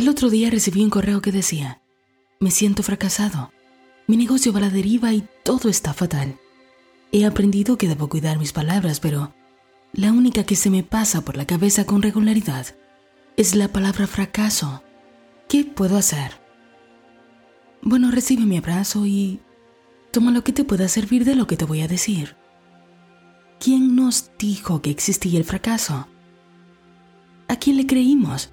El otro día recibí un correo que decía, me siento fracasado, mi negocio va a la deriva y todo está fatal. He aprendido que debo cuidar mis palabras, pero la única que se me pasa por la cabeza con regularidad es la palabra fracaso. ¿Qué puedo hacer? Bueno, recibe mi abrazo y toma lo que te pueda servir de lo que te voy a decir. ¿Quién nos dijo que existía el fracaso? ¿A quién le creímos?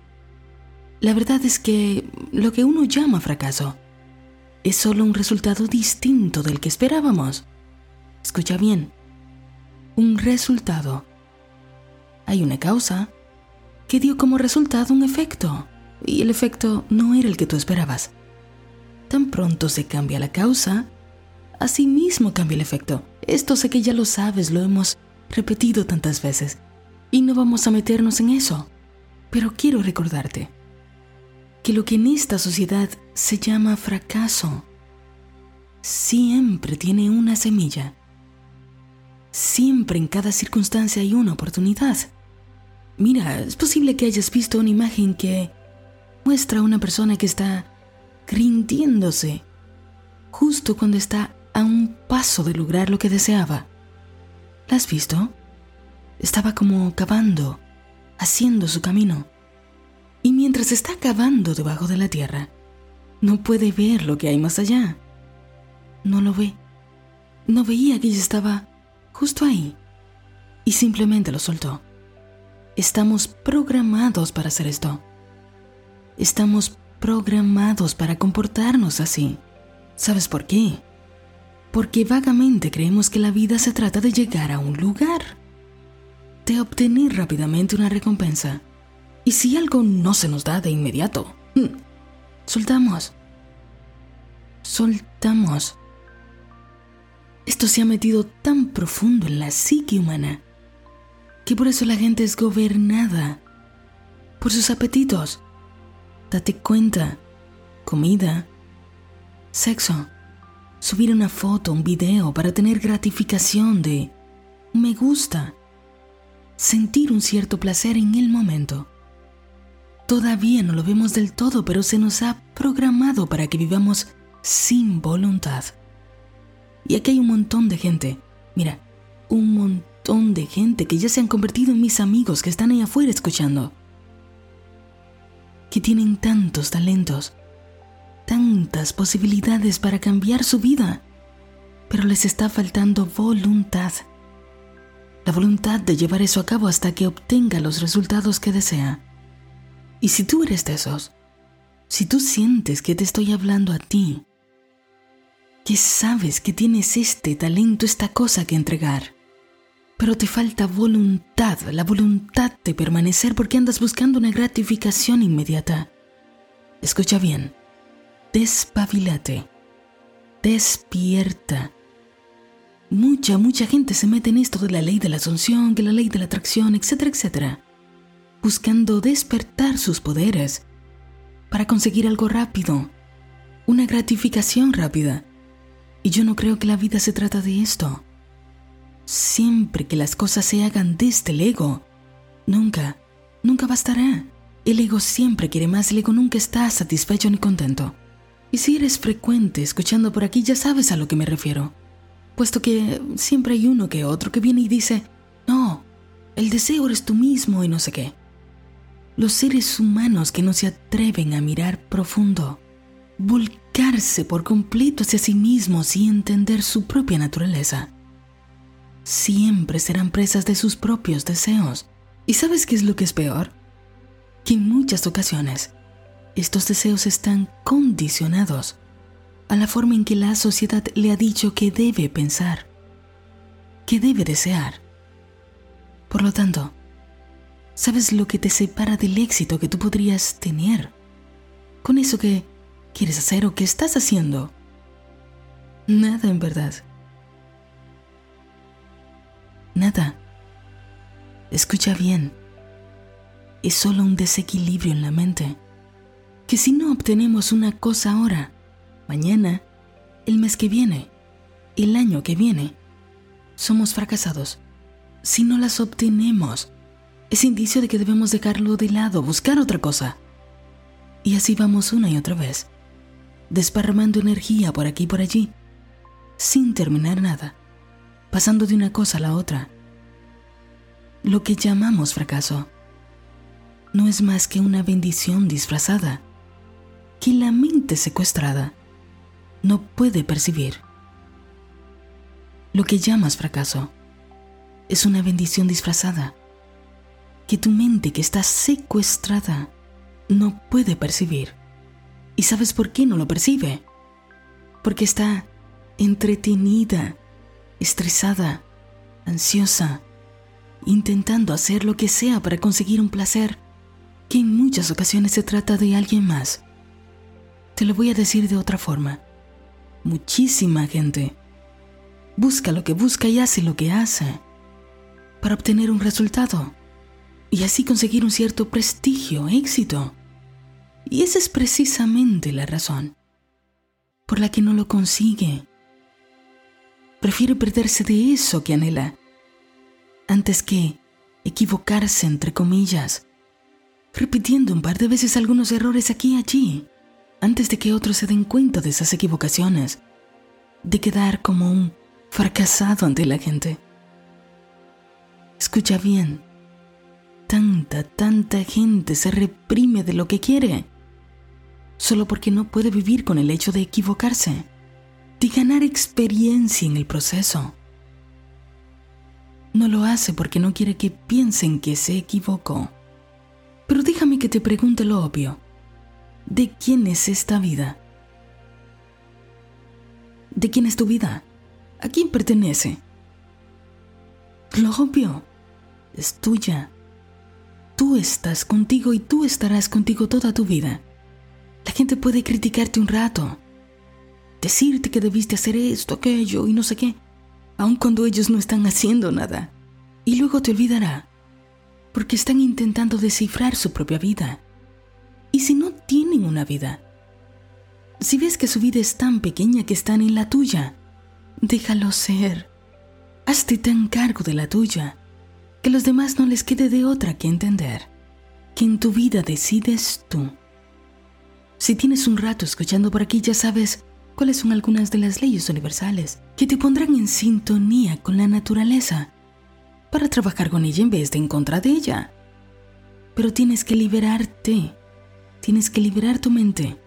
La verdad es que lo que uno llama fracaso es solo un resultado distinto del que esperábamos. Escucha bien, un resultado. Hay una causa que dio como resultado un efecto, y el efecto no era el que tú esperabas. Tan pronto se cambia la causa, así mismo cambia el efecto. Esto sé que ya lo sabes, lo hemos repetido tantas veces, y no vamos a meternos en eso. Pero quiero recordarte que lo que en esta sociedad se llama fracaso siempre tiene una semilla. Siempre en cada circunstancia hay una oportunidad. Mira, es posible que hayas visto una imagen que muestra a una persona que está rindiéndose justo cuando está a un paso de lograr lo que deseaba. ¿La has visto? Estaba como cavando, haciendo su camino. Mientras está cavando debajo de la tierra, no puede ver lo que hay más allá. No lo ve. No veía que ella estaba justo ahí. Y simplemente lo soltó. Estamos programados para hacer esto. Estamos programados para comportarnos así. ¿Sabes por qué? Porque vagamente creemos que la vida se trata de llegar a un lugar, de obtener rápidamente una recompensa. Y si algo no se nos da de inmediato, mm, soltamos. Soltamos. Esto se ha metido tan profundo en la psique humana que por eso la gente es gobernada por sus apetitos. Date cuenta, comida, sexo, subir una foto, un video para tener gratificación de me gusta, sentir un cierto placer en el momento. Todavía no lo vemos del todo, pero se nos ha programado para que vivamos sin voluntad. Y aquí hay un montón de gente, mira, un montón de gente que ya se han convertido en mis amigos que están ahí afuera escuchando. Que tienen tantos talentos, tantas posibilidades para cambiar su vida, pero les está faltando voluntad. La voluntad de llevar eso a cabo hasta que obtenga los resultados que desea. Y si tú eres de esos, si tú sientes que te estoy hablando a ti, que sabes que tienes este talento, esta cosa que entregar, pero te falta voluntad, la voluntad de permanecer porque andas buscando una gratificación inmediata. Escucha bien, despabilate, despierta. Mucha, mucha gente se mete en esto de la ley de la asunción, que la ley de la atracción, etcétera, etcétera, buscando despertar sus poderes para conseguir algo rápido, una gratificación rápida. Y yo no creo que la vida se trata de esto siempre que las cosas se hagan desde el ego, nunca, nunca bastará. El ego siempre quiere más, el ego nunca está satisfecho ni contento. Y si eres frecuente escuchando por aquí, ya sabes a lo que me refiero. Puesto que siempre hay uno que otro que viene y dice, no, el deseo eres tú mismo y no sé qué. Los seres humanos que no se atreven a mirar profundo, volcarse por completo hacia sí mismos y entender su propia naturaleza, siempre serán presas de sus propios deseos. ¿Y sabes qué es lo que es peor? Que en muchas ocasiones estos deseos están condicionados a la forma en que la sociedad le ha dicho que debe pensar, que debe desear. Por lo tanto, ¿sabes lo que te separa del éxito que tú podrías tener con eso que quieres hacer o que estás haciendo? Nada en verdad. Nada. Escucha bien. Es solo un desequilibrio en la mente. Que si no obtenemos una cosa ahora, mañana, el mes que viene, el año que viene, somos fracasados. Si no las obtenemos, es indicio de que debemos dejarlo de lado, buscar otra cosa. Y así vamos una y otra vez, desparramando energía por aquí y por allí, sin terminar nada, pasando de una cosa a la otra. Lo que llamamos fracaso no es más que una bendición disfrazada que la mente secuestrada no puede percibir. Lo que llamas fracaso es una bendición disfrazada que tu mente que está secuestrada no puede percibir. ¿Y sabes por qué no lo percibe? Porque está entretenida, estresada, ansiosa, intentando hacer lo que sea para conseguir un placer que en muchas ocasiones se trata de alguien más. Te lo voy a decir de otra forma. Muchísima gente busca lo que busca y hace lo que hace para obtener un resultado y así conseguir un cierto prestigio, éxito. Y esa es precisamente la razón por la que no lo consigue. Prefiere perderse de eso que anhela antes que equivocarse entre comillas, repitiendo un par de veces algunos errores aquí y allí, antes de que otros se den cuenta de esas equivocaciones, de quedar como un fracasado ante la gente. Escucha bien, tanta, tanta gente se reprime de lo que quiere, solo porque no puede vivir con el hecho de equivocarse, de ganar experiencia en el proceso. No lo hace porque no quiere que piensen que se equivocó. Pero déjame que te pregunte lo obvio. ¿De quién es esta vida? ¿De quién es tu vida? ¿A quién pertenece? Lo obvio es tuya. Tú estás contigo y tú estarás contigo toda tu vida. La gente puede criticarte un rato, decirte que debiste hacer esto, aquello y no sé qué, aun cuando ellos no están haciendo nada. Y luego te olvidará, porque están intentando descifrar su propia vida. ¿Y si no tienen una vida? Si ves que su vida es tan pequeña que están en la tuya, déjalo ser. Hazte tan cargo de la tuya que los demás no les quede de otra que entender que en tu vida decides tú. Si tienes un rato escuchando por aquí ya sabes cuáles son algunas de las leyes universales que te pondrán en sintonía con la naturaleza para trabajar con ella en vez de en contra de ella. Pero tienes que liberarte, tienes que liberar tu mente.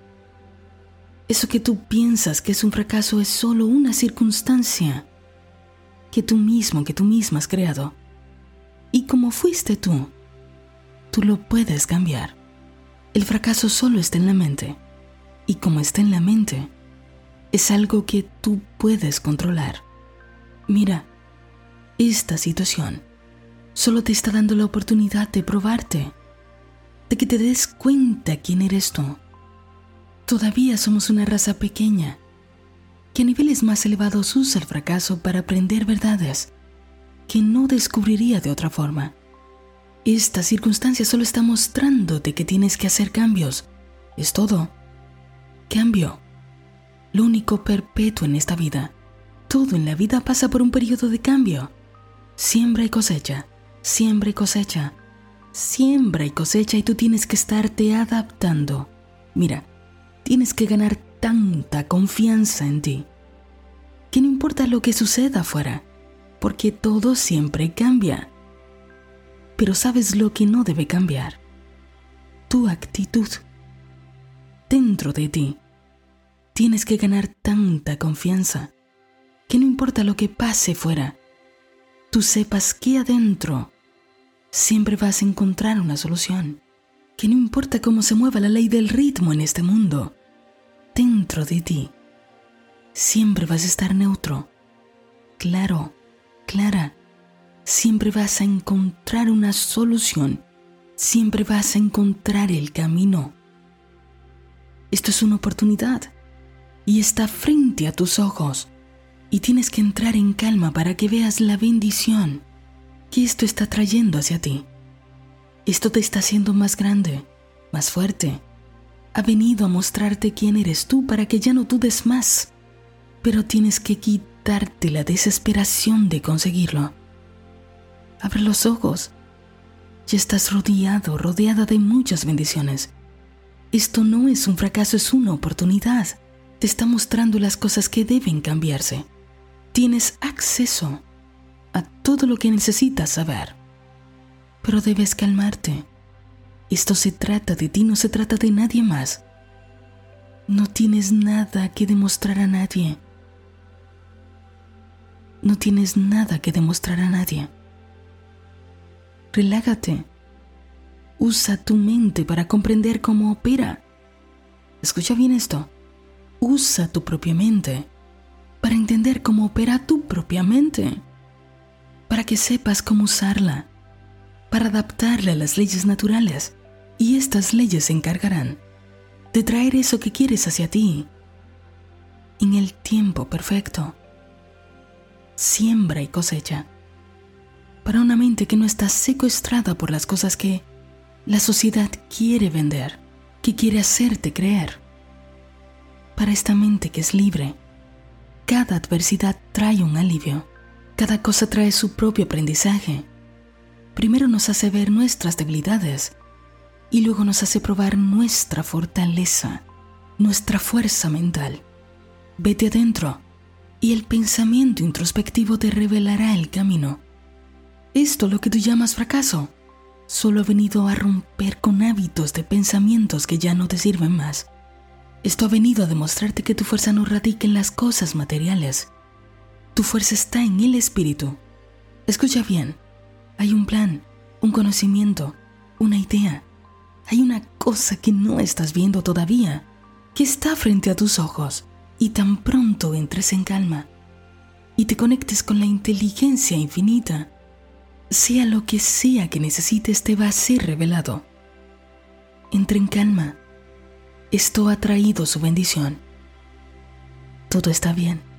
Eso que tú piensas que es un fracaso es solo una circunstancia que tú mismo, que tú misma has creado. Y como fuiste tú, tú lo puedes cambiar. El fracaso solo está en la mente. Y como está en la mente, es algo que tú puedes controlar. Mira, esta situación solo te está dando la oportunidad de probarte, de que te des cuenta quién eres tú. Todavía somos una raza pequeña que a niveles más elevados usa el fracaso para aprender verdades que no descubriría de otra forma. Esta circunstancia solo está mostrándote que tienes que hacer cambios. Es todo. Cambio. Lo único perpetuo en esta vida. Todo en la vida pasa por un periodo de cambio. Siembra y cosecha, siembra y cosecha, siembra y cosecha y tú tienes que estarte adaptando. Mira, tienes que ganar tanta confianza en ti que no importa lo que suceda afuera, porque todo siempre cambia. Pero sabes lo que no debe cambiar. Tu actitud. Dentro de ti. Tienes que ganar tanta confianza que no importa lo que pase fuera, tú sepas que adentro siempre vas a encontrar una solución. Que no importa cómo se mueva la ley del ritmo en este mundo, dentro de ti siempre vas a estar neutro, claro, clara. Siempre vas a encontrar una solución. Siempre vas a encontrar el camino. Esto es una oportunidad y está frente a tus ojos. Y tienes que entrar en calma para que veas la bendición que esto está trayendo hacia ti. Esto te está haciendo más grande, más fuerte. Ha venido a mostrarte quién eres tú para que ya no dudes más pero tienes que quitarte la desesperación de conseguirlo. Abre los ojos. Ya estás rodeado, rodeada de muchas bendiciones. Esto no es un fracaso, es una oportunidad. Te está mostrando las cosas que deben cambiarse. Tienes acceso a todo lo que necesitas saber. Pero debes calmarte. Esto se trata de ti, no se trata de nadie más. No tienes nada que demostrar a nadie. No tienes nada que demostrar a nadie. Relájate. Usa tu mente para comprender cómo opera. Escucha bien esto. Usa tu propia mente para entender cómo opera tu propia mente. Para que sepas cómo usarla. Para adaptarla a las leyes naturales. Y estas leyes se encargarán de traer eso que quieres hacia ti en el tiempo perfecto. Siembra y cosecha. Para una mente que no está secuestrada por las cosas que la sociedad quiere vender, que quiere hacerte creer. Para esta mente que es libre, cada adversidad trae un alivio, cada cosa trae su propio aprendizaje. Primero nos hace ver nuestras debilidades y luego nos hace probar nuestra fortaleza, nuestra fuerza mental. Vete adentro y el pensamiento introspectivo te revelará el camino. Esto lo que tú llamas fracaso solo ha venido a romper con hábitos de pensamientos que ya no te sirven más. Esto ha venido a demostrarte que tu fuerza no radica en las cosas materiales. Tu fuerza está en el espíritu. Escucha bien, hay un plan, un conocimiento, una idea, hay una cosa que no estás viendo todavía, que está frente a tus ojos, y tan pronto entres en calma y te conectes con la inteligencia infinita, sea lo que sea que necesites te va a ser revelado. Entra en calma. Esto ha traído su bendición. Todo está bien.